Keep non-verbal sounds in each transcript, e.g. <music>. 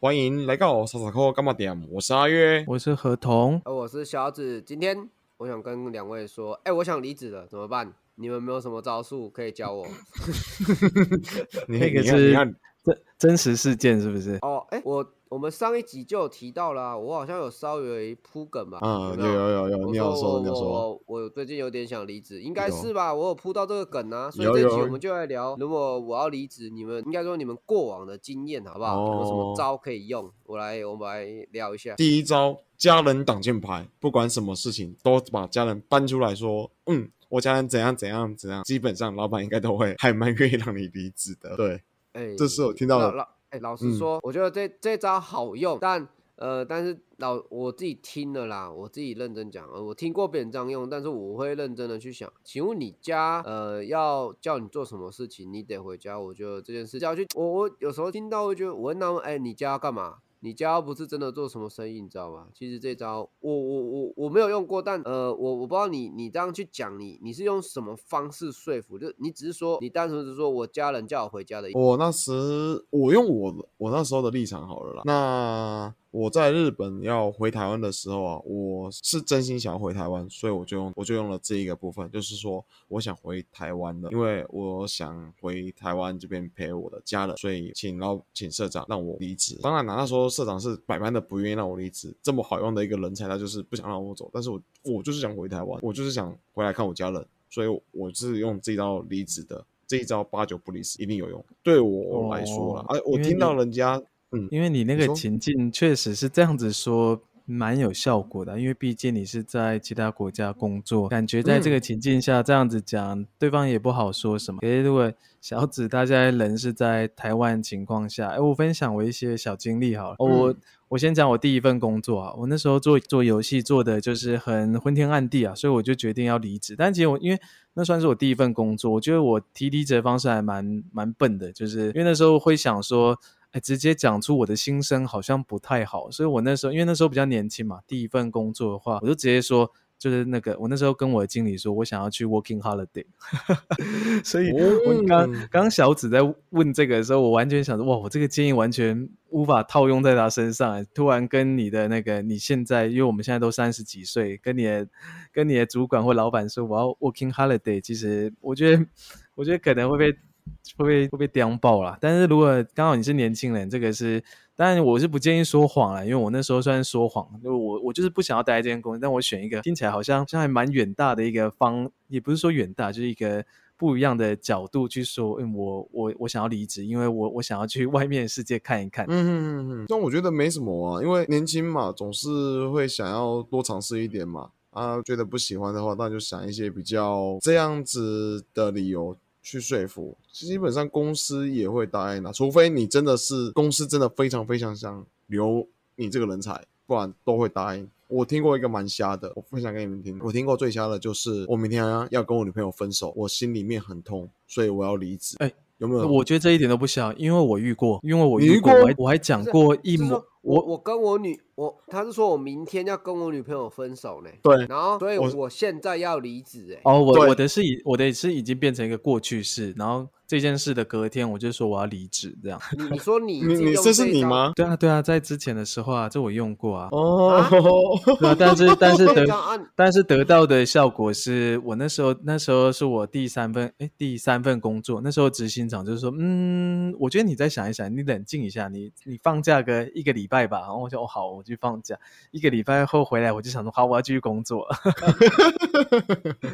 欢迎来到傻傻扣干嘛点？我是阿月，我是何童，呃，我是小紫。今天我想跟两位说，哎、我想离职了，怎么办？你们没有什么招数可以教我？<laughs> 你那个是真真实事件是不是？哦，哎、我我们上一集就有提到啦、我好像有稍微铺梗吧？嗯，有有有有你有说你有说，我我我最近有点想离职，应该是吧？我有铺到这个梗啊，所以这一集我们就来聊，如果我要离职，你们应该说你们过往的经验好不好？有什么哦招可以用？我来我们来聊一下。第一招家人挡箭牌，不管什么事情都把家人搬出来说，嗯，我家人怎样怎样怎样，基本上老板应该都会还蛮愿意让你离职的。对，哎，这是我听到的哎，老实嗯说，我觉得这这招好用，但呃，但是老我自己听了啦，我自己认真讲，呃，我听过别人这样用，但是我会认真的去想，请问你家呃要叫你做什么事情，你得回家，我觉得这件事要去，我我有时候听到会觉得我会纳闷，哎，你家要干嘛？你家不是真的做什么生意，你知道吗？其实这招我我我我没有用过，但呃，我我不知道你你这样去讲，你你是用什么方式说服？就你只是说你单纯是说我家人叫我回家的，我那时我用我我那时候的立场好了啦。那我在日本要回台湾的时候啊，我是真心想要回台湾，所以我就用我就用了这一个部分，就是说我想回台湾的，因为我想回台湾这边陪我的家人，所以请老请社长让我离职。当然啦，那时候社长是百般的不愿意让我离职，这么好用的一个人才，他就是不想让我走。但是我我就是想回台湾，我就是想回来看我家人，所以我是用这一招离职的。这一招八九不离十，一定有用。对我来说啦，哦哎、我听到人家，嗯，因为你那个情境确实是这样子说，蛮有效果的。因为毕竟你是在其他国家工作，感觉在这个情境下这样子讲，对方也不好说什么。可是如果小紫大家人是在台湾情况下，哎，我分享我一些小经历好了。哦，我嗯我先讲我第一份工作啊，我那时候做做游戏做的就是很昏天暗地啊，所以我就决定要离职。但其实我因为那算是我第一份工作，我觉得我提离职的方式还蛮蛮笨的，就是因为那时候会想说，哎，直接讲出我的心声好像不太好，所以我那时候因为那时候比较年轻嘛，第一份工作的话，我就直接说。就是那个，我那时候跟我的经理说，我想要去 working holiday，<laughs> 所以我刚哦刚小紫在问这个的时候，我完全想说，哇，我这个建议完全无法套用在他身上。欸突然跟你的那个，你现在，因为我们现在都三十几岁，跟你的跟你的主管或老板说我要 working holiday，其实我觉得，我觉得可能会被会被会被刁爆啦。但是如果刚好你是年轻人，这个是，当然我是不建议说谎了，因为我那时候算是说谎，就我我就是不想要待在这间公司，但我选一个听起来好像像还蛮远大的一个方，也不是说远大，就是一个。不一样的角度去说，嗯，我我我想要离职，因为我我想要去 <laughs> 外面世界看一看。嗯嗯嗯，但我觉得没什么啊，因为年轻嘛，总是会想要多尝试一点嘛。啊，觉得不喜欢的话，那就想一些比较这样子的理由去说服。基本上公司也会答应的，除非你真的是公司真的非常非常想留你这个人才，不然都会答应。我听过一个蛮瞎的，我分享给你们听。我听过最瞎的就是我明天要跟我女朋友分手，我心里面很痛，所以我要离职。哎有没有？我觉得这一点都不像，因为我遇过，因为我遇过，过我还我还讲过一模就是，我我我跟我女我他是说我明天要跟我女朋友分手呢，对然后所以我我现在要离职哎，哦，我我的是已我的是已经变成一个过去式，然后这件事的隔天我就说我要离职，这样。<laughs> 你你说你你这是？你吗？对啊对啊，在之前的时候啊，这我用过啊。哦，<laughs> 但是 <laughs> 但是得但是得到的效果是我那时候那时候是我第三份哎第三份工作，那时候执行长就是说，嗯，我觉得你再想一想，你冷静一下，你你放假个一个礼拜吧。然后我就哦好，我去放假，一个礼拜后回来我就想说好，我要继续工作。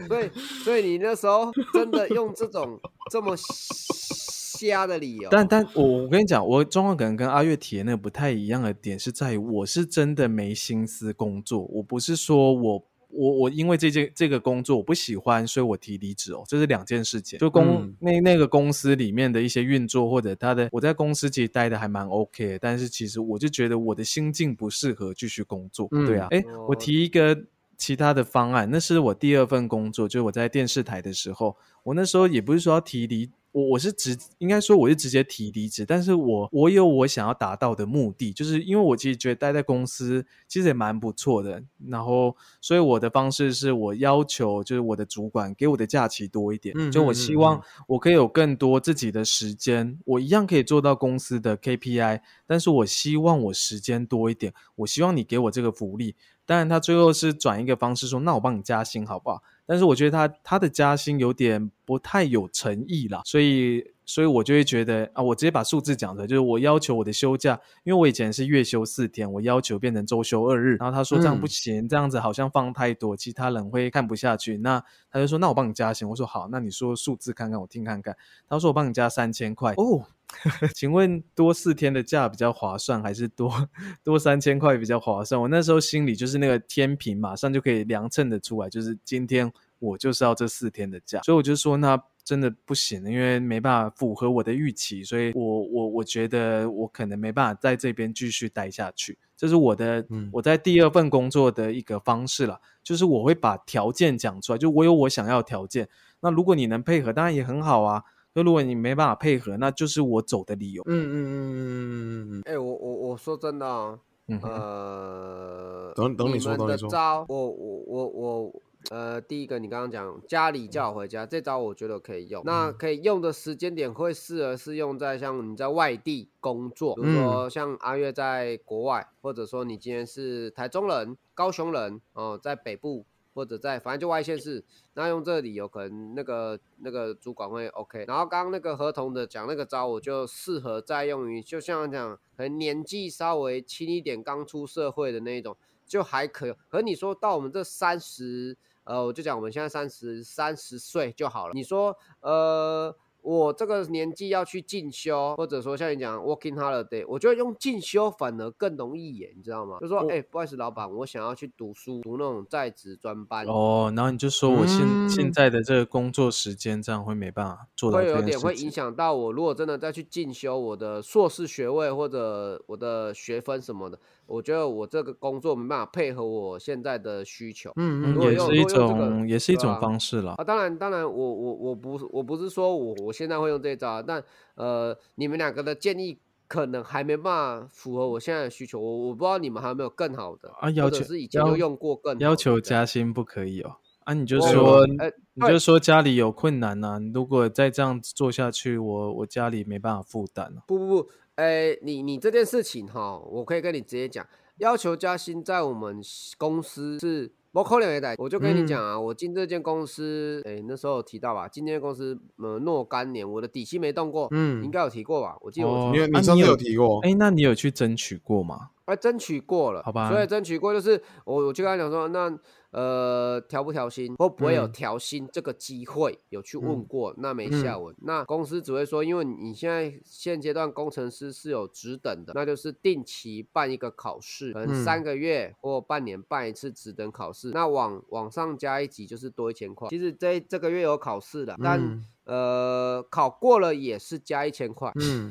所以所以你那时候真的用这种这么瞎的理由，但但我我跟你讲，我状况可能跟阿月提的那个不太一样的点是在于，我是真的没心思工作，我不是说我。我我因为这件这个工作我不喜欢，所以我提离职哦，这是两件事情。就公、嗯那那个公司里面的一些运作，或者他的我在公司其实待的还蛮 OK，的但是其实我就觉得我的心境不适合继续工作。嗯对啊，哎，哦我提一个其他的方案，那是我第二份工作，就是我在电视台的时候，我那时候也不是说要提离我我是直应该说我是直接提离职，但是我我有我想要达到的目的，就是因为我其实觉得待在公司其实也蛮不错的，然后所以我的方式是我要求就是我的主管给我的假期多一点，嗯就我希望嗯我可以有更多自己的时间，我一样可以做到公司的 KPI，但是我希望我时间多一点，我希望你给我这个福利。当然，他最后是转一个方式说，那我帮你加薪好不好？但是我觉得他他的加薪有点不太有诚意啦，所以所以我就会觉得啊，我直接把数字讲出来，就是我要求我的休假，因为我以前是月休四天，我要求变成周休二日，然后他说这样不嗯行，这样子好像放太多，其他人会看不下去。那他就说，那我帮你加薪，我说好，那你说数字看看，我听看看。他说我帮你加三千块哦。<laughs> 请问多四天的假比较划算，还是多多三千块比较划算？我那时候心里就是那个天平，马上就可以量称的出来，就是今天我就是要这四天的假，所以我就说那真的不行，因为没办法符合我的预期，所以我我我觉得我可能没办法在这边继续待下去，这是我的、嗯我在第二份工作的一个方式了，就是我会把条件讲出来，就我有我想要条件，那如果你能配合，当然也很好啊。那如果你没办法配合，那就是我走的理由。嗯嗯嗯嗯嗯嗯哎、我我我说真的哦，嗯，呃，等等你说们等你说的招，我我我我，呃，第一个你刚刚讲家里叫我回家，这招我觉得可以用。那嗯可以用的时间点会适合是用在像你在外地工作，比如嗯说像阿月在国外，或者说你今天是台中人、高雄人哦、在北部。或者在反正就外县市，那用这个理由可能那个那个主管会 OK。然后刚刚那个合同的讲那个招，我就适合再用于，就像讲可能年纪稍微轻一点，刚出社会的那一种，就还可。可你说到我们这三十，呃，我就讲我们现在三十三十岁就好了。你说，呃。我这个年纪要去进修，或者说像你讲 working holiday，我觉得用进修反而更容易耶，你知道吗？就说，哎、不好意思，老板，我想要去读书，读那种在职专班，哦，然后你就说我现、嗯现在的这个工作时间，这样会没办法做到会有点会影。响到我。如果真的再去进修我的硕士学位或者我的学分什么的，我觉得我这个工作没办法配合我现在的需求。嗯嗯，也是一种，也是一种方式啦。啊，当然，当然，我我我不是我不是说我我现在会用这一招啊，但呃，你们两个的建议可能还没办法符合我现在的需求，我我不知道你们还有没有更好的啊要求是以前要就用过更好要求加薪不可以哦。啊，你就我说，呃你就说家里有困难呐、如果再这样做下去，我我家里没办法负担哦。不不不，哎，你你这件事情哈，我可以跟你直接讲，要求加薪在我们公司是不可能的。我就跟你讲啊，我进这间公司，哎，那时候有提到吧，进这间公司呃若干年，我的底薪没动过，嗯应该有提过吧？我记得我哦你有你上次有提过，哎，那你有去争取过吗？哎，争取过了，好吧所以争取过就是我我就跟他讲说，那呃调不调薪，会不会有嗯调薪这个机会？有去问嗯过，那没嗯下文。那公司只会说，因为你现在现阶段工程师是有职等的，那就是定期办一个考试，可能嗯三个月或半年办一次职等考试。那往往上加一级就是多一千块。其实这这个月有考试的，但、嗯呃考过了也是加一千块。嗯，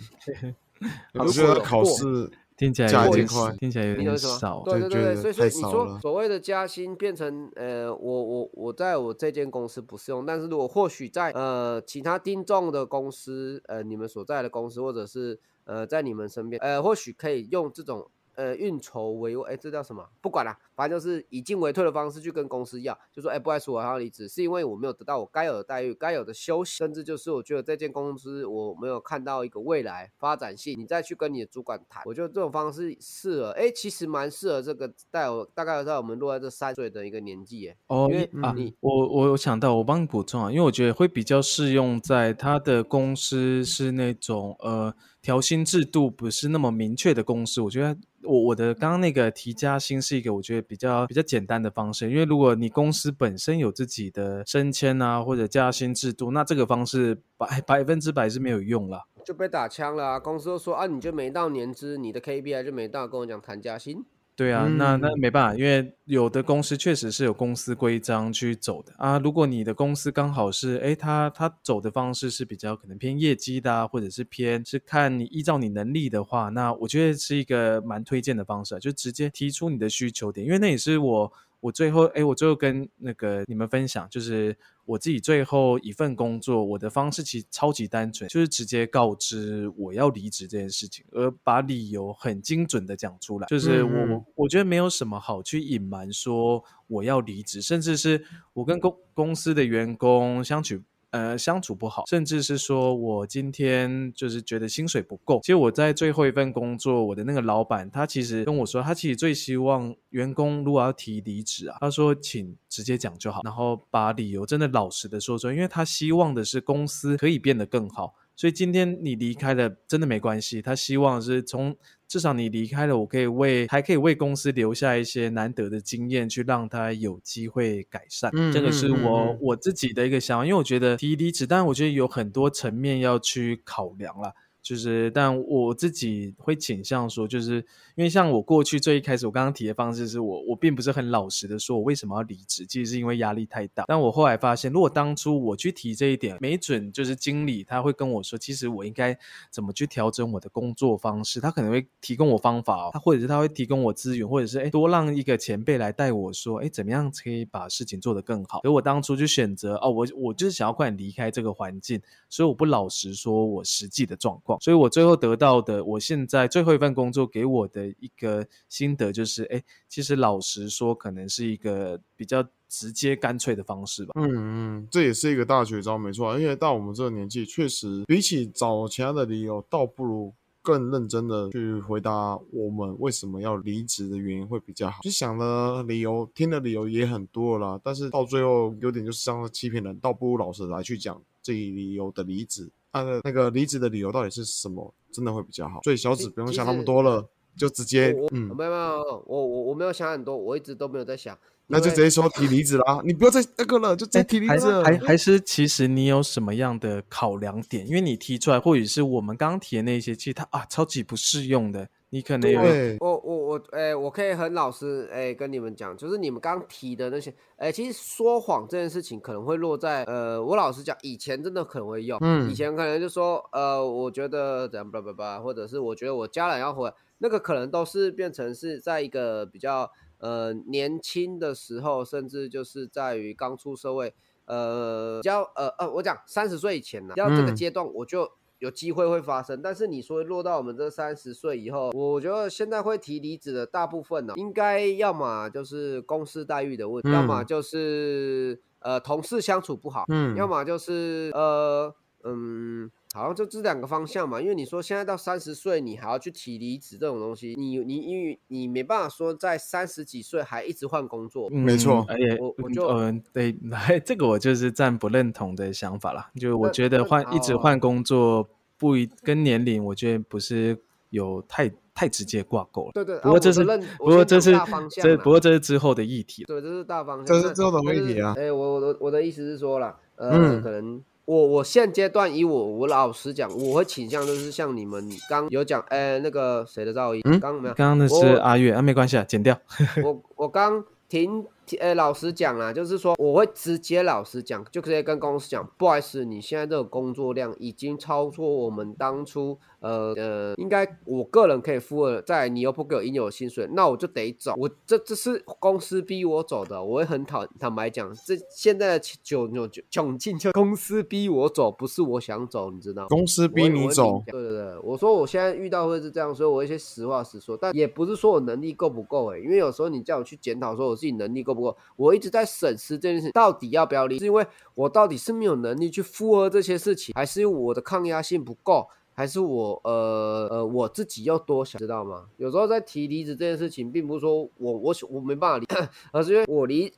好我觉得过过考试听起来加有点一块听起来有少？。对对对所以所以你说所谓的加薪变成呃，我我我在我这间公司不适用，但是如果或许在呃其他听众的公司，呃你们所在的公司，或者是呃在你们身边，呃或许可以用这种。呃，运筹帷幄，哎，这叫什么？不管了，反正就是以进为退的方式去跟公司要，就说，哎，不好意思，我要离职，是因为我没有得到我该有的待遇、该有的休息，甚至就是我觉得这间公司我没有看到一个未来发展性，你再去跟你的主管谈，我觉得这种方式适合，哎，其实蛮适合这个带我大概在我们落在这三岁的一个年纪，哎，哦因为啊你，我我有想到，我帮你补充啊，因为我觉得会比较适用在他的公司是那种呃调薪制度不是那么明确的公司，我觉得我我的刚刚那个提加薪是一个我觉得比较比较简单的方式，因为如果你公司本身有自己的升迁啊或者加薪制度，那这个方式百百分之百是没有用了。就被打枪了啊！公司都说啊，你就没到年资，你的 KPI 就没到，跟我讲谈加薪。对啊，那那嗯。没办法，因为有的公司确实是有公司规章去走的。啊。如果你的公司刚好是，诶，他他走的方式是比较可能偏业绩的、啊，或者是偏是看你依照你能力的话，那我觉得是一个蛮推荐的方式、啊，就直接提出你的需求点，因为那也是我我最后诶，我最后跟那个你们分享，就是我自己最后一份工作，我的方式其实超级单纯，就是直接告知我要离职这件事情，而把理由很精准的讲出来。就是我，嗯我觉得没有什么好去隐瞒说我要离职，甚至是我跟公公司的员工相处。呃，相处不好，甚至是说我今天就是觉得薪水不够。其实我在最后一份工作，我的那个老板他其实跟我说，他其实最希望员工如果要提离职啊，他说请直接讲就好，然后把理由真的老实的说出来，因为他希望的是公司可以变得更好。所以今天你离开了，真的没关系。他希望是从至少你离开了，我可以为还可以为公司留下一些难得的经验，去让他有机会改善。嗯这个是我嗯我自己的一个想法，因为我觉得提离职，但我觉得有很多层面要去考量啦。就是，但我自己会倾向说，就是因为像我过去最一开始我刚刚提的方式，是我我并不是很老实的说我为什么要离职，其实是因为压力太大。但我后来发现，如果当初我去提这一点，没准就是经理他会跟我说，其实我应该怎么去调整我的工作方式，他可能会提供我方法哦，他或者是他会提供我资源，或者是哎多让一个前辈来带我说，哎怎么样可以把事情做得更好。所以我当初就选择哦，我我就是想要快点离开这个环境，所以我不老实说我实际的状况，所以我最后得到的，我现在最后一份工作给我的一个心得就是，哎，其实老实说，可能是一个比较直接干脆的方式吧。嗯嗯，这也是一个大绝招，没错。因为到我们这个年纪，确实比起找其他的理由，倒不如更认真的去回答我们为什么要离职的原因会比较好。就想的理由，听的理由也很多了啦，但是到最后有点就是像欺骗人，倒不如老实来去讲这一理由的离职，他的那个离职的理由到底是什么，真的会比较好。所以小紫不用想那么多了，就直接嗯没有没有，我我我没有想很多，我一直都没有在想。那就直接说提离职啦，你不要再那个了，就直接提离职了。还还是其实你有什么样的考量点？因为你提出来，或者是我们刚刚提的那些，其实它啊超级不适用的，你可能有，我我我，哎、我可以很老实，哎、跟你们讲，就是你们刚提的那些，哎、其实说谎这件事情可能会落在，呃，我老实讲，以前真的可能会用，嗯以前可能就说，呃，我觉得怎样吧吧吧，或者是我觉得我家人要回来，那个可能都是变成是在一个比较呃年轻的时候，甚至就是在于刚出社会，呃，比较呃呃，我讲三十岁以前呢，要这个嗯。阶段我就。有机会会发生，但是你说落到我们这三十岁以后，我觉得现在会提离职的大部分呢，应该要么就是公司待遇的问题，要么嗯。就是呃同事相处不好，嗯。要么就是呃嗯，好像就这两个方向嘛。因为你说现在到三十岁，你还要去提离职这种东西，你你因为你没办法说在三十几岁还一直换工作，嗯没错嗯而且我我就嗯、对，<laughs> 这个我就是暂不认同的想法啦。就我觉得换一直哦换工作不一跟年龄，我觉得不是有太太直接挂钩了。对对。不过这是不过这是大方向这不过这是之后的议题了。对，这是大方向。这是之后的议题啊哎、我我的我的意思是说了，呃，嗯可能我我现阶段以我我老实讲，我会倾向就是像你们刚有讲，哎、那个谁的噪音，嗯刚没有，刚刚那是阿月啊，没关系啊，剪掉。我我刚停，呃，老实讲啦，就是说我会直接老实讲，就直接跟公司讲，不好意思，你现在这个工作量已经超出我们当初，呃呃，应该我个人可以负荷，再来你又不给我应有的薪水，那我就得走。我这这是公司逼我走的，我会很坦坦白讲，这现在的窘窘窘境就公司逼我走，不是我想走，你知道吗？公司逼你走，。对对对，我说我现在遇到会是这样，所以我一些实话实说，但也不是说我能力够不够诶、因为有时候你叫我去检讨说我自己能力够不我，我一直在审视这件事到底要不要离，是因为我到底是没有能力去负荷这些事情，还是因为我的抗压性不够？还是我呃呃我自己要多想，知道吗？有时候在提离职这件事情，并不是说我我我没办法离，而是因为我离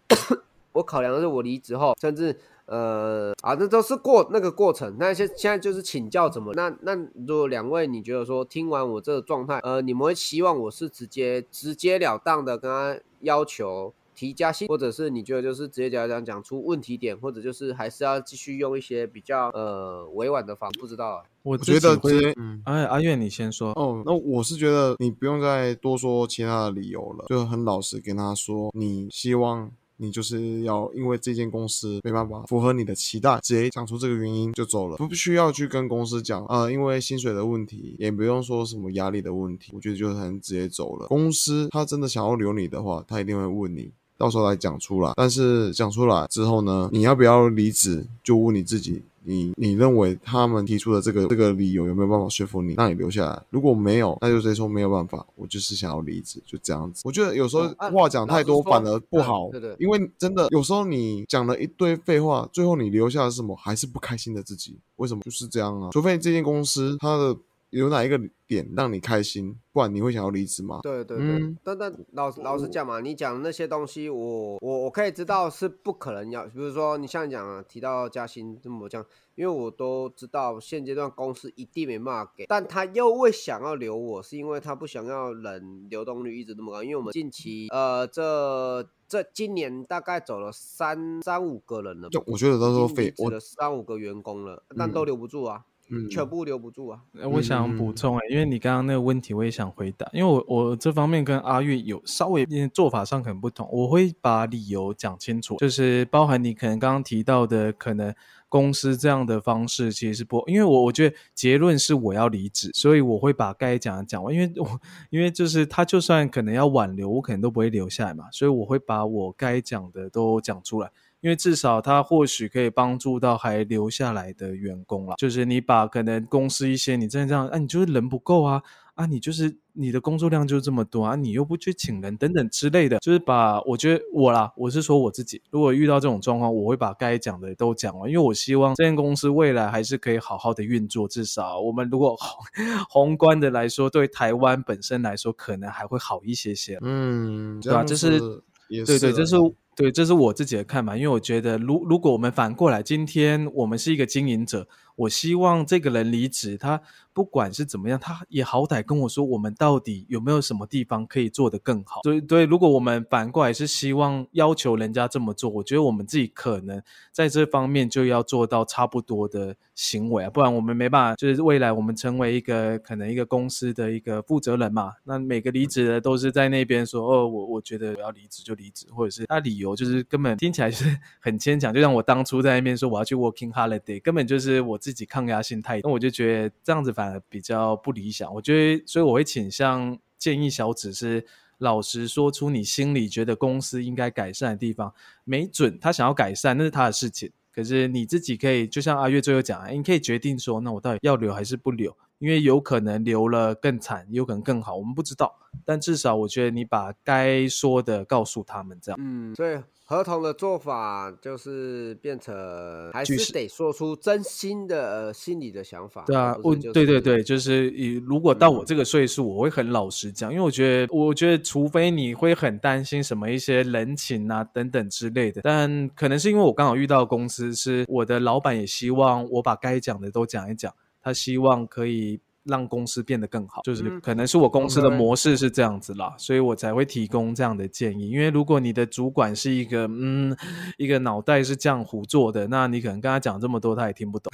我考量的是我离职后，甚至呃啊，那都是过那个过程。那现现在就是请教怎么？那那如果两位你觉得说听完我这个状态，呃，你们会希望我是直接直截了当的跟他要求提加薪，或者是你觉得就是直接讲讲讲出问题点，或者就是还是要继续用一些比较呃委婉的方？不知道啊。我我觉得直接嗯。哎，阿月你先说。哦，那我是觉得你不用再多说其他的理由了，就很老实跟他说，你希望你就是要因为这间公司没办法符合你的期待，直接讲出这个原因就走了，不需要去跟公司讲啊、呃因为薪水的问题，也不用说什么压力的问题，我觉得就很直接走了。公司他真的想要留你的话，他一定会问你。到时候来讲出来。但是讲出来之后呢，你要不要离职，就问你自己。你你认为他们提出的这个这个理由有没有办法说服你让你留下来？如果没有，那就直接说没有办法，我就是想要离职，就这样子。我觉得有时候话讲太多反而不好，对对，因为真的有时候你讲了一堆废话，最后你留下的是什么？还是不开心的自己？为什么就是这样啊？除非这间公司它的。有哪一个点让你开心？不然你会想要离职吗？对对对，但但老老实讲嘛，你讲那些东西，我我我可以知道是不可能要。比如说你像讲提到加薪这么讲，因为我都知道现阶段公司一定没办法给，但他又会想要留我，是因为他不想要人流动率一直那么高。因为我们近期呃这这今年大概走了三三五个人了，我觉得都是废，我的三五个员工了，但都留不住啊。嗯，全部留不住啊！我想补充哎，因为你刚刚那个问题，我也想回答。因为我我这方面跟阿月有稍微做法上可能不同，我会把理由讲清楚，就是包含你可能刚刚提到的，可能公司这样的方式其实是不，因为我我觉得结论是我要离职，所以我会把该讲的讲完。因为我因为就是他就算可能要挽留，我可能都不会留下来嘛，所以我会把我该讲的都讲出来。因为至少他或许可以帮助到还留下来的员工啦。就是你把可能公司一些你真的这样，啊，你就是人不够啊，啊，你就是你的工作量就这么多啊，你又不去请人等等之类的，就是把我觉得我啦，我是说我自己，如果遇到这种状况，我会把该讲的都讲完，因为我希望这间公司未来还是可以好好的运作。至少我们如果宏观的来说，对台湾本身来说，可能还会好一些些。嗯，对吧？这是对对，这是。对，这是我自己的看法，因为我觉得，如如果我们反过来，今天我们是一个经营者，我希望这个人离职，他。不管是怎么样，他也好歹跟我说，我们到底有没有什么地方可以做得更好？所以，对，如果我们反过来是希望要求人家这么做，我觉得我们自己可能在这方面就要做到差不多的行为啊，不然我们没办法。就是未来我们成为一个可能一个公司的一个负责人嘛，那每个离职的都是在那边说，哦，我我觉得我要离职就离职，或者是他理由就是根本听起来是 <laughs> 很牵强，就像我当初在那边说我要去 working holiday，根本就是我自己抗压性太，那我就觉得这样子反而。比较不理想，我觉得，所以我会倾向建议小紫是老实说出你心里觉得公司应该改善的地方，没准他想要改善那是他的事情，可是你自己可以，就像阿月最后讲，你可以决定说，那我到底要留还是不留，因为有可能留了更惨，有可能更好，我们不知道，但至少我觉得你把该说的告诉他们，这样，嗯，所以。合同的做法就是变成还是得说出真心的心里的想法。对啊，我对对对，就是以如果到我这个岁数，我会很老实讲，因为我觉得，我觉得除非你会很担心什么一些人情啊等等之类的，但可能是因为我刚好遇到公司，是我的老板也希望我把该讲的都讲一讲，他希望可以。让公司变得更好，就是可能是我公司的模式是这样子啦，所以我才会提供这样的建议。因为如果你的主管是一个嗯，一个脑袋是浆糊做的，那你可能跟他讲这么多，他也听不懂。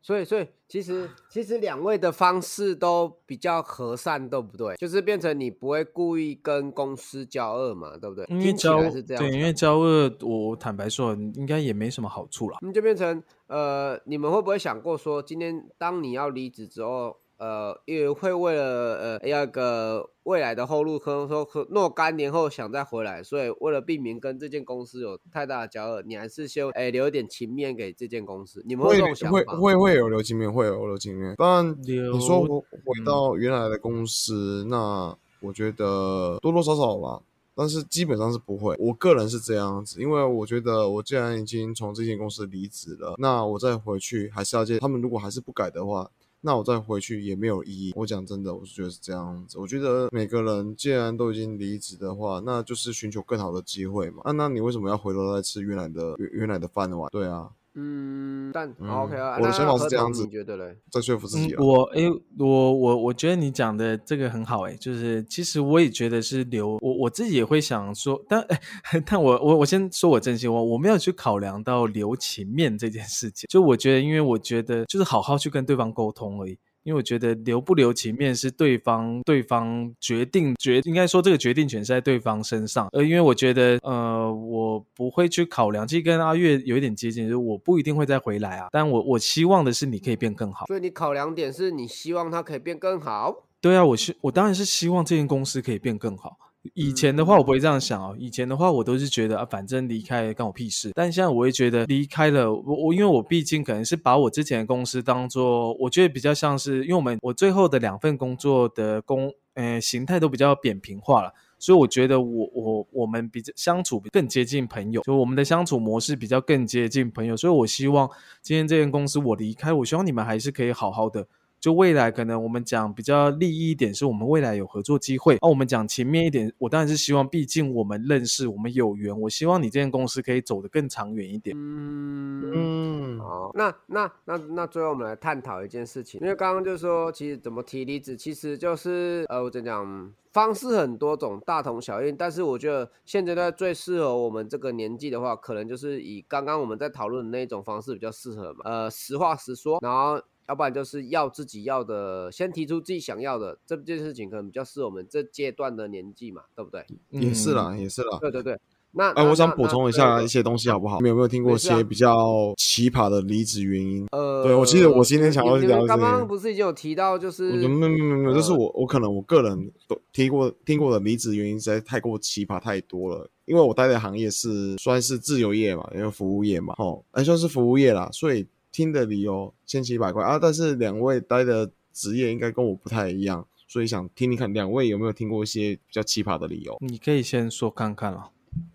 所以，所以其实其实两位的方式都比较和善，对不对？就是变成你不会故意跟公司交恶嘛，对不对？因为交对，因为交恶，我坦白说，应该也没什么好处了。那就变成呃，你们会不会想过说，今天当你要离职之后？呃，也会为了呃要个未来的后路，可能说若干年后想再回来，所以为了避免跟这间公司有太大的交恶，你还是先哎留一点情面给这间公司。你们会会会会有留情面，会有留情面。当然，你说回到原来的公司，那我觉得多多少少吧，但是基本上是不会。我个人是这样子，因为我觉得我既然已经从这间公司离职了，那我再回去还是要见他们。如果还是不改的话。那我再回去也没有意义。我讲真的，我是觉得是这样子。我觉得每个人既然都已经离职的话，那就是寻求更好的机会嘛。那那你为什么要回头再吃原来的原原来的饭碗？对啊。嗯，但 OK 啊，我的想法是这样子，你觉得嘞？在说服自己。我哎，我我我觉得你讲的这个很好哎，就是其实我也觉得是留我我自己也会想说，但哎，<laughs> 但我我我先说我真心话，我没有去考量到留情面这件事情。就我觉得，因为我觉得就是好好去跟对方沟通而已。因为我觉得留不留情面是对方对方决定决，应该说这个决定权是在对方身上。呃，因为我觉得，呃，我不会去考量，其实跟阿月有一点接近，就是我不一定会再回来啊。但我我希望的是你可以变更好。所以你考量点是你希望他可以变更好。对啊，我希我当然是希望这间公司可以变更好。以前的话，我不会这样想哦。以前的话，我都是觉得啊，反正离开干我屁事。但现在我会觉得离开了，我我因为我毕竟可能是把我之前的公司当做，我觉得比较像是，因为我们我最后的两份工作的工，呃，形态都比较扁平化了，所以我觉得我我我们比较相处更接近朋友，就我们的相处模式比较更接近朋友。所以我希望今天这间公司我离开，我希望你们还是可以好好的。就未来可能我们讲比较利益一点，是我们未来有合作机会。那我们讲前面一点，我当然是希望，毕竟我们认识，我们有缘。我希望你这间公司可以走得更长远一点。嗯嗯，好，那那那那最后我们来探讨一件事情，因为刚刚就说，其实怎么提离职，其实就是呃，我怎讲，方式很多种，大同小异。但是我觉得现阶段最适合我们这个年纪的话，可能就是以刚刚我们在讨论的那种方式比较适合嘛。呃，实话实说，然后。要不然就是要自己要的，先提出自己想要的这件事情，可能比较适合我们这阶段的年纪嘛，对不对？也是啦，也是啦。对对对。那哎，我想补充一下一些东西，好不好？你有没有听过一些比较奇葩的离职原因？呃，对我记得我今天想要聊。刚刚不是已经有提到，就是没有没有没有没，就是我我可能我个人都听过听过的离职原因实在太过奇葩太多了。因为我待的行业是算是自由业嘛，因为服务业嘛，哦，还算是服务业啦，所以。听的理由千奇百怪啊，但是两位待的职业应该跟我不太一样，所以想听听看两位有没有听过一些比较奇葩的理由。你可以先说看看啊。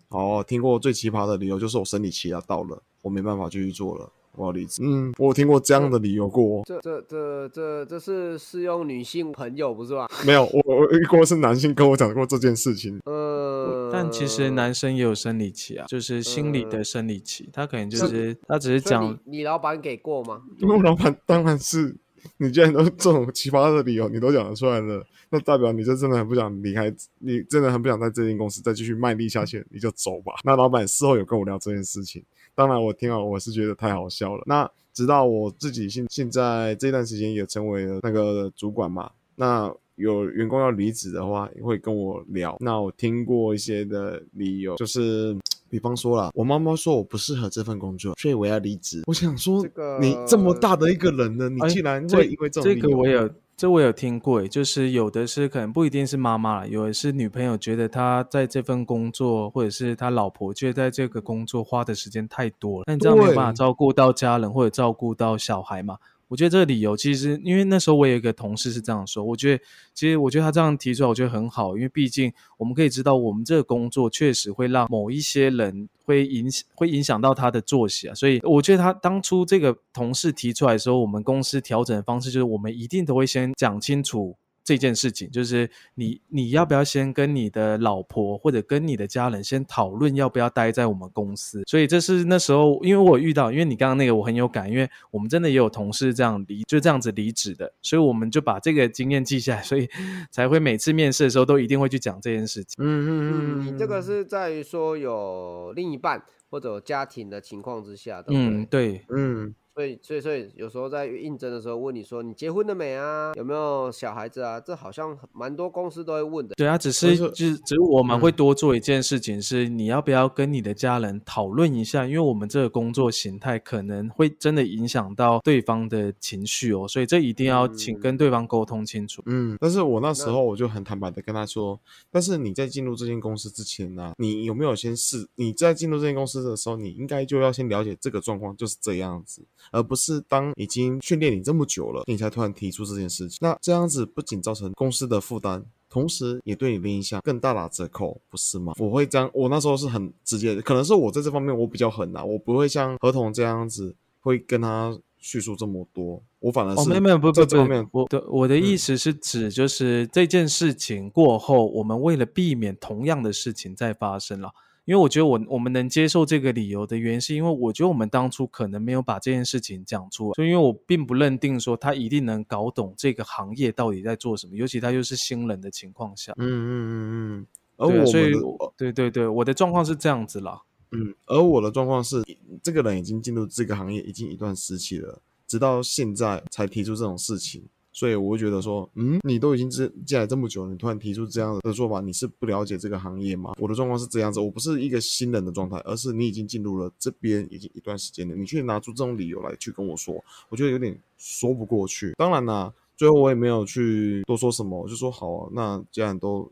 哦，听过最奇葩的理由就是我生理期要到了，我没办法继续做了。我要离职。嗯，我听过这样的理由过。这这这这这是适用女性朋友不是吧？没有，我我遇过是男性跟我讲过这件事情。呃，但其实男生也有生理期啊，就是心理的生理期，他可能就是他只是讲。你老板给过吗？因为老板当然是，你既然都这种奇葩的理由你都讲得出来了，那代表你就真的很不想离开，你真的很不想在这间公司再继续卖力下去，你就走吧。那老板事后有跟我聊这件事情。当然，我听了我是觉得太好笑了。那直到我自己现现在这段时间也成为了那个主管嘛，那有员工要离职的话，也会跟我聊。那我听过一些的理由，就是 <tsk> 比方说啦，我妈妈说我不适合这份工作，所以我要离职。我想说，你这么大的一个人呢，你竟然会因为这种这个我有。这我有听过，就是有的是可能不一定是妈妈了，有的是女朋友觉得他在这份工作，或者是他老婆觉得在这个工作花的时间太多了，那你这样没有办法照顾到家人或者照顾到小孩嘛？我觉得这个理由其实，因为那时候我有一个同事是这样说，我觉得其实我觉得他这样提出来，我觉得很好，因为毕竟我们可以知道，我们这个工作确实会让某一些人会影，会影响到他的作息啊，所以我觉得他当初这个同事提出来的时候，我们公司调整的方式就是，我们一定都会先讲清楚。这件事情就是你，你要不要先跟你的老婆或者跟你的家人先讨论要不要待在我们公司？所以这是那时候，因为我遇到，因为你刚刚那个我很有感，因为我们真的也有同事这样离，就这样子离职的，所以我们就把这个经验记下来，所以 <laughs> 才会每次面试的时候都一定会去讲这件事情。嗯嗯嗯，你这个是在于说有另一半或者家庭的情况之下，对嗯，对，嗯。所以，所以，所以有时候在应征的时候问你说你结婚了没啊？有没有小孩子啊？这好像蛮多公司都会问的。对啊，只是只只是我们会多做一件事情，是你要不要跟你的家人讨论一下？因为我们这个工作形态可能会真的影响到对方的情绪哦，所以这一定要请跟对方沟通清楚。嗯，但是我那时候我就很坦白的跟他说，但是你在进入这间公司之前呢，你有没有先试？你在进入这间公司的时候，你应该就要先了解这个状况就是这样子。而不是当已经训练你这么久了，你才突然提出这件事情。那这样子不仅造成公司的负担，同时也对你的印象更大打折扣，不是吗？我会这样，我那时候是很直接的，可能是我在这方面我比较狠啊，我不会像合同这样子会跟他叙述这么多，我反而是没有没有不不不，我的我的意思是指就是这件事情过后，我们为了避免同样的事情再发生了。因为我觉得我我们能接受这个理由的原因，是因为我觉得我们当初可能没有把这件事情讲出来，所以因为我并不认定说他一定能搞懂这个行业到底在做什么，尤其他又是新人的情况下。嗯嗯嗯嗯。而我所以对对对，我的状况是这样子啦。嗯，而我的状况是，这个人已经进入这个行业已经一段时期了，直到现在才提出这种事情。所以我会觉得说，嗯，你都已经进进来这么久，你突然提出这样的做法，你是不了解这个行业吗？我的状况是这样子，我不是一个新人的状态，而是你已经进入了这边已经一段时间了，你却拿出这种理由来去跟我说，我觉得有点说不过去。当然啦，最后我也没有去多说什么，我就说好啊，那既然都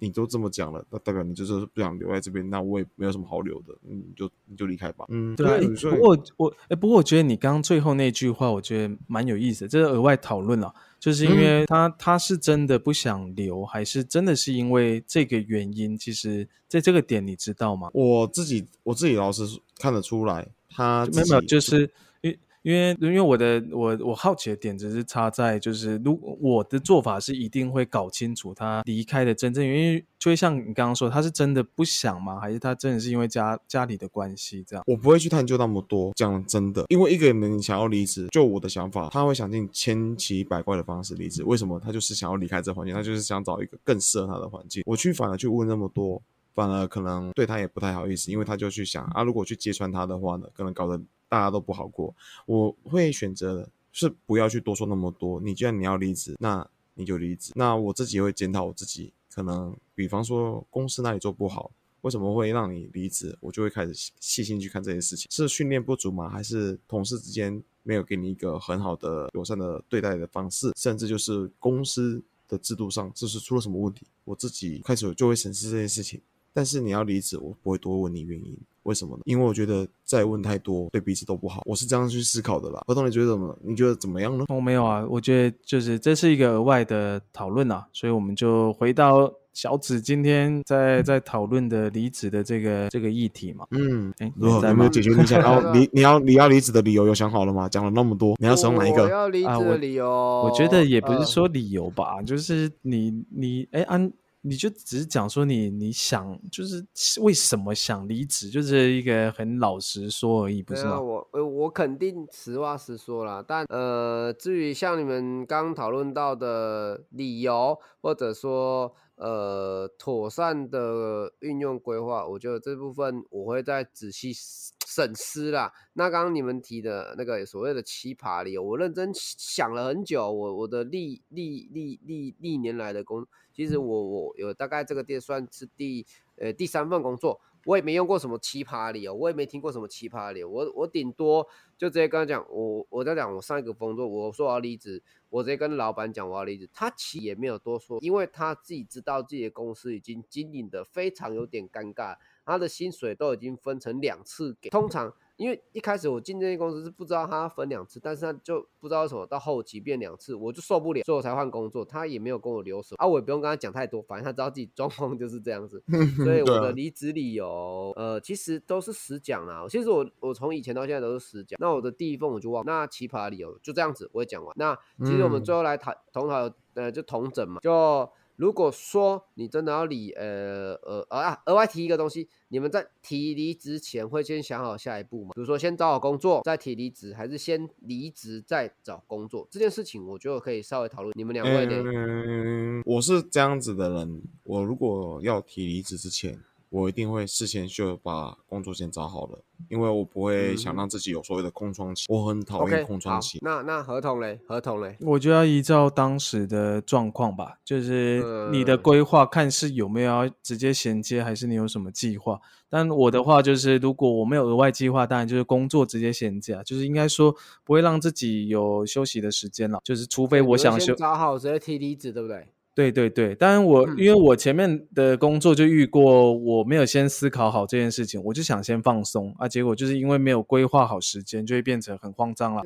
你你都这么讲了，那代表你就是不想留在这边，那我也没有什么好留的，你就你就离开吧。嗯，对啊，不过我哎，不过我觉得你刚刚最后那句话，我觉得蛮有意思的，这是额外讨论了，就是因为他、他是真的不想留，还是真的是因为这个原因？其实在这个点你知道吗？我自己我自己老师看得出来，他没有，就是因为因为我的我我好奇的点只是差在就是，如我的做法是一定会搞清楚他离开的真正原因，就会像你刚刚说，他是真的不想吗？还是他真的是因为家家里的关系这样？我不会去探究那么多，讲真的，因为一个人想要离职，就我的想法，他会想尽千奇百怪的方式离职。为什么？他就是想要离开这环境，他就是想找一个更适合他的环境。我去反而去问那么多，反而可能对他也不太好意思，因为他就去想啊，如果去揭穿他的话呢，可能搞得大家都不好过。我会选择是不要去多说那么多。你既然你要离职，那你就离职。那我自己会检讨我自己，可能比方说公司那里做不好。为什么会让你离职？我就会开始细细心去看这些事情，是训练不足吗？还是同事之间没有给你一个很好的友善的对待的方式？甚至就是公司的制度上，就是出了什么问题？我自己开始就会审视这件事情。但是你要离职，我不会多问你原因，为什么呢？因为我觉得再问太多对彼此都不好，我是这样去思考的啦。合同你觉得怎么？你觉得怎么样呢？哦，没有啊，我觉得就是这是一个额外的讨论啊，所以我们就回到小紫今天在在讨论的离职的这个这个议题嘛。嗯，哎，如何你在吗有没有解决你想要 <laughs> 离你要你要离职的理由有想好了吗？讲了那么多，你要使用哪一我个？要离职啊我的理由，我觉得也不是呃说理由吧，就是你你哎安，你就只是讲说你你想就是为什么想离职，就是一个很老实说而已，不是吗？我呃我肯定实话实说啦，但呃，至于像你们刚讨论到的理由，或者说呃妥善的运用规划，我觉得这部分我会再仔细思审思啦。那刚刚你们提的那个所谓的奇葩理由，我认真想了很久，我我的历历历历历年来的工，其实我我有大概这个店算是第呃第三份工作。我也没用过什么奇葩理由，我也没听过什么奇葩理由，我我顶多就直接跟他讲，我我在讲我上一个工作，我说我要离职，我直接跟老板讲我要离职，他其实也没有多说，因为他自己知道自己的公司已经经营的非常有点尴尬，他的薪水都已经分成两次给，通常。因为一开始我进这间公司是不知道他分两次，但是他就不知道为什么到后期变两次，我就受不了，所以我才换工作。他也没有跟我留守啊，我也不用跟他讲太多，反正他知道自己状况就是这样子。<laughs> 所以我的离职理由，呃，其实都是实讲啦。其实我我从以前到现在都是实讲。那我的第一份我就忘，那奇葩理由就这样子，我也讲完。那其实我们嗯最后来谈同讨，呃，就同整嘛。就如果说你真的要离，呃呃啊，额外提一个东西，你们在提离职前会先想好下一步吗？比如说先找好工作再提离职，还是先离职再找工作？这件事情我觉得可以稍微讨论。你们两位的？嗯，我是这样子的人，我如果要提离职之前，我一定会事先就把工作先找好了，因为我不会想嗯让自己有所谓的空窗期，我很讨 OK，厌空好窗期。那那合同嘞？合同嘞？我就要依照当时的状况吧，就是你的嗯规划，看是有没有要直接衔接，还是你有什么计划。但我的话就是，如果我没有额外计划，当然就是工作直接衔接啊，就是应该说不会让自己有休息的时间了，就是除非我想休。先找好直接提离职，对不对？对对对，当然我、嗯因为我前面的工作就遇过，我没有先思考好这件事情，我就想先放松啊，结果就是因为没有规划好时间，就会变成很慌张了。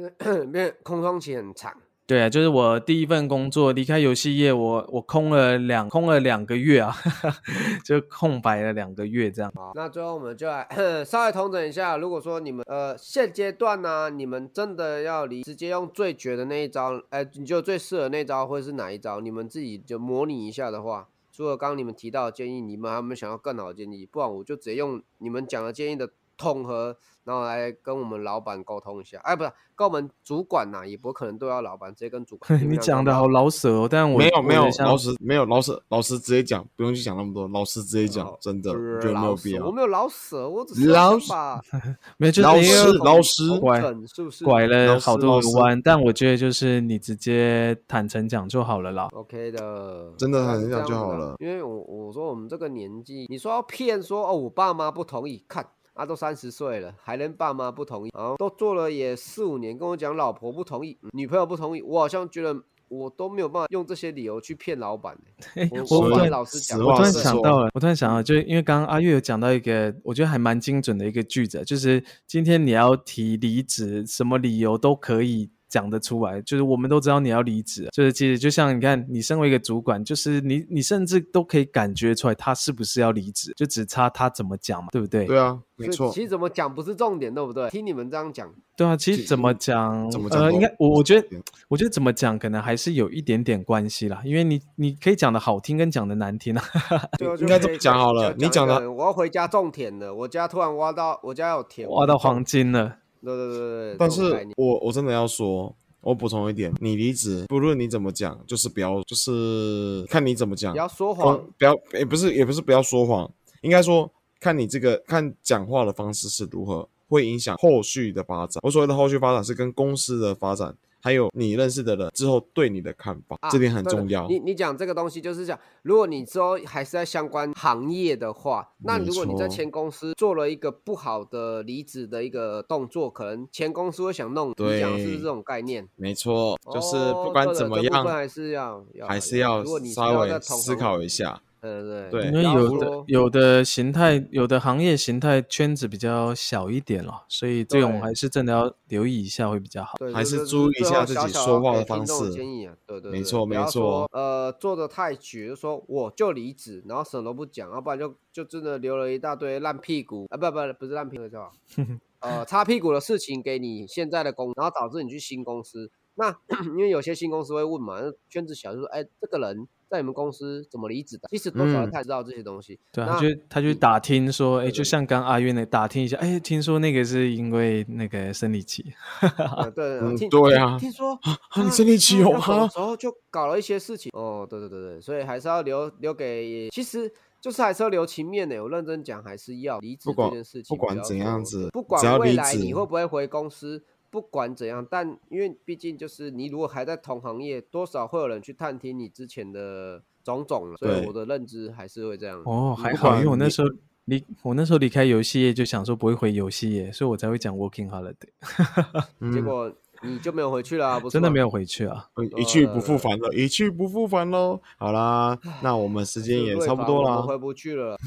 变 <coughs> 空窗期很长。对啊，就是我第一份工作离开游戏业，我我空了两空了两个月啊，<laughs> 就空白了两个月这样。好，那最后我们就来 <clears throat> 稍微统整一下。如果说你们呃现阶段呢、你们真的要离，直接用最绝的那一招，哎、你觉得最适合那一招会是哪一招？你们自己就模拟一下的话，除了刚刚你们提到的建议，你们还有没有想要更好的建议？不然我就直接用你们讲的建议的统合，然后来跟我们老板沟通一下。哎，不是跟我们主管呐、也不可能都要老板，直接跟主管。<laughs> 你讲的好老舍哦，但我没有没有老师没有老师老师直接讲，不用去讲那么多，老师直接讲哦，真的，不是我觉得没有必要我。没有老舍，我只是老想把 <laughs> 没有就是老因为师老师同拐是不是拐了好多个弯，但我觉得就是你直接坦诚讲就好了啦。OK 的，真的很大概是这想就好了因为我我说我们这个年纪，你说要骗说哦，我爸妈不同意，看啊，都三十岁了，还能爸妈不同意，然后都做了也四五年，跟我讲老婆不同意，嗯女朋友不同意，我好像觉得我都没有办法用这些理由去骗老板、欸。我老师讲，我突然想到了，我突然想到，就是因为刚刚阿月有讲到一个，我觉得还蛮精准的一个句子，就是今天你要提离职，什么理由都可以讲得出来，就是我们都知道你要离职，就是其实就像你看，你身为一个主管，就是你你甚至都可以感觉出来他是不是要离职，就只差他怎么讲嘛，对不对？对啊，没错其，实怎么讲不是重点，对不对？听你们这样讲，对啊，其实怎么讲，呃，怎么讲都应该我我觉得，我觉得怎么讲可能还是有一点点关系啦，因为你你可以讲的好听跟讲的难听啊，对啊，<laughs> 应该这么讲好了你讲的个我要回家种田了，我家突然挖到我家有田，挖到黄金了。对对对对对，但是我我真的要说，我补充一点，你离职，不论你怎么讲，就是不要，就是看你怎么讲不，要说谎，不要，也不是也不是不要说谎，应该说看你这个看讲话的方式是如何，会影响后续的发展。我所谓的后续发展是跟公司的发展，还有你认识的人之后对你的看法，啊这点很重要。你你讲这个东西就是讲，如果你之后还是在相关行业的话，那如果你在前公司做了一个不好的离职的一个动作，可能前公司会想弄你，你讲的是不是对这种概念？没错，就是哦不管怎么样，还是要要还是要稍微思考一下。对对对。因为有的有的形态，有的行业形态圈子比较小一点了，所以这种还是真的要留意一下会比较好。对，还是注意一下自己说话的给听众方式。建议啊，对对没错没错。说呃，做的太绝，就说我就离职，然后什么都不讲，要不然就就真的留了一大堆烂屁股啊，不不不是烂屁股叫什么呃擦屁股的事情给你现在的公，然后导致你去新公司。那 <clears throat> 因为有些新公司会问嘛，那圈子小就说，哎，这个人在你们公司怎么离职的？其实多少人他知道这些东西。对啊，他就他就打听说，哎，就像刚阿渊那打听一下，哎，听说那个是因为那个生理期，呃 <laughs> 对嗯对啊听说啊你生理期有吗他要走的时候就搞了一些事情。哦，对对对对，所以还是要留留给，其实就是还是要留情面的。我认真讲，还是要离职这件事情，不管怎样子不管未来你会不会回公司。不管怎样，但因为毕竟就是你如果还在同行业，多少会有人去探听你之前的种种了，所以我的认知还是会这样。哦，嗯还好，因为我那时候离我那时候离开游戏业，就想说不会回游戏业，所以我才会讲 working holiday，嗯，<laughs> 结果你就没有回去了、啊，不真的没有回去啊。呃一去不复返了，一去不复返喽。好啦，那我们时间也差不多了。回不去了。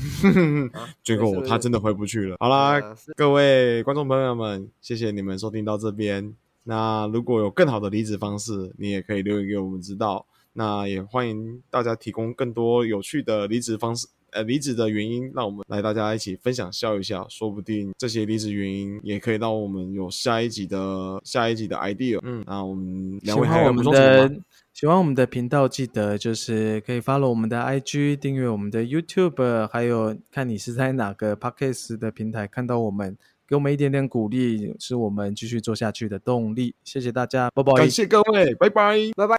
<laughs> 结果他真的回不去了。好啦，啊各位观众朋友们，谢谢你们收听到这边。那如果有更好的离职方式，你也可以留言给我们知道。那也欢迎大家提供更多有趣的离职方式，呃，离职的原因，让我们来大家一起分享笑一下，说不定这些离职原因也可以让我们有下一集的下一集的 idea。嗯，那我们喜两位还要补欢我们？的喜欢我们的频道，记得就是可以 follow 我们的 IG，订阅我们的 YouTube，还有看你是在哪个 Podcast 的平台看到我们，给我们一点点鼓励，是我们继续做下去的动力。谢谢大家，拜拜。感谢各位，拜拜。拜拜。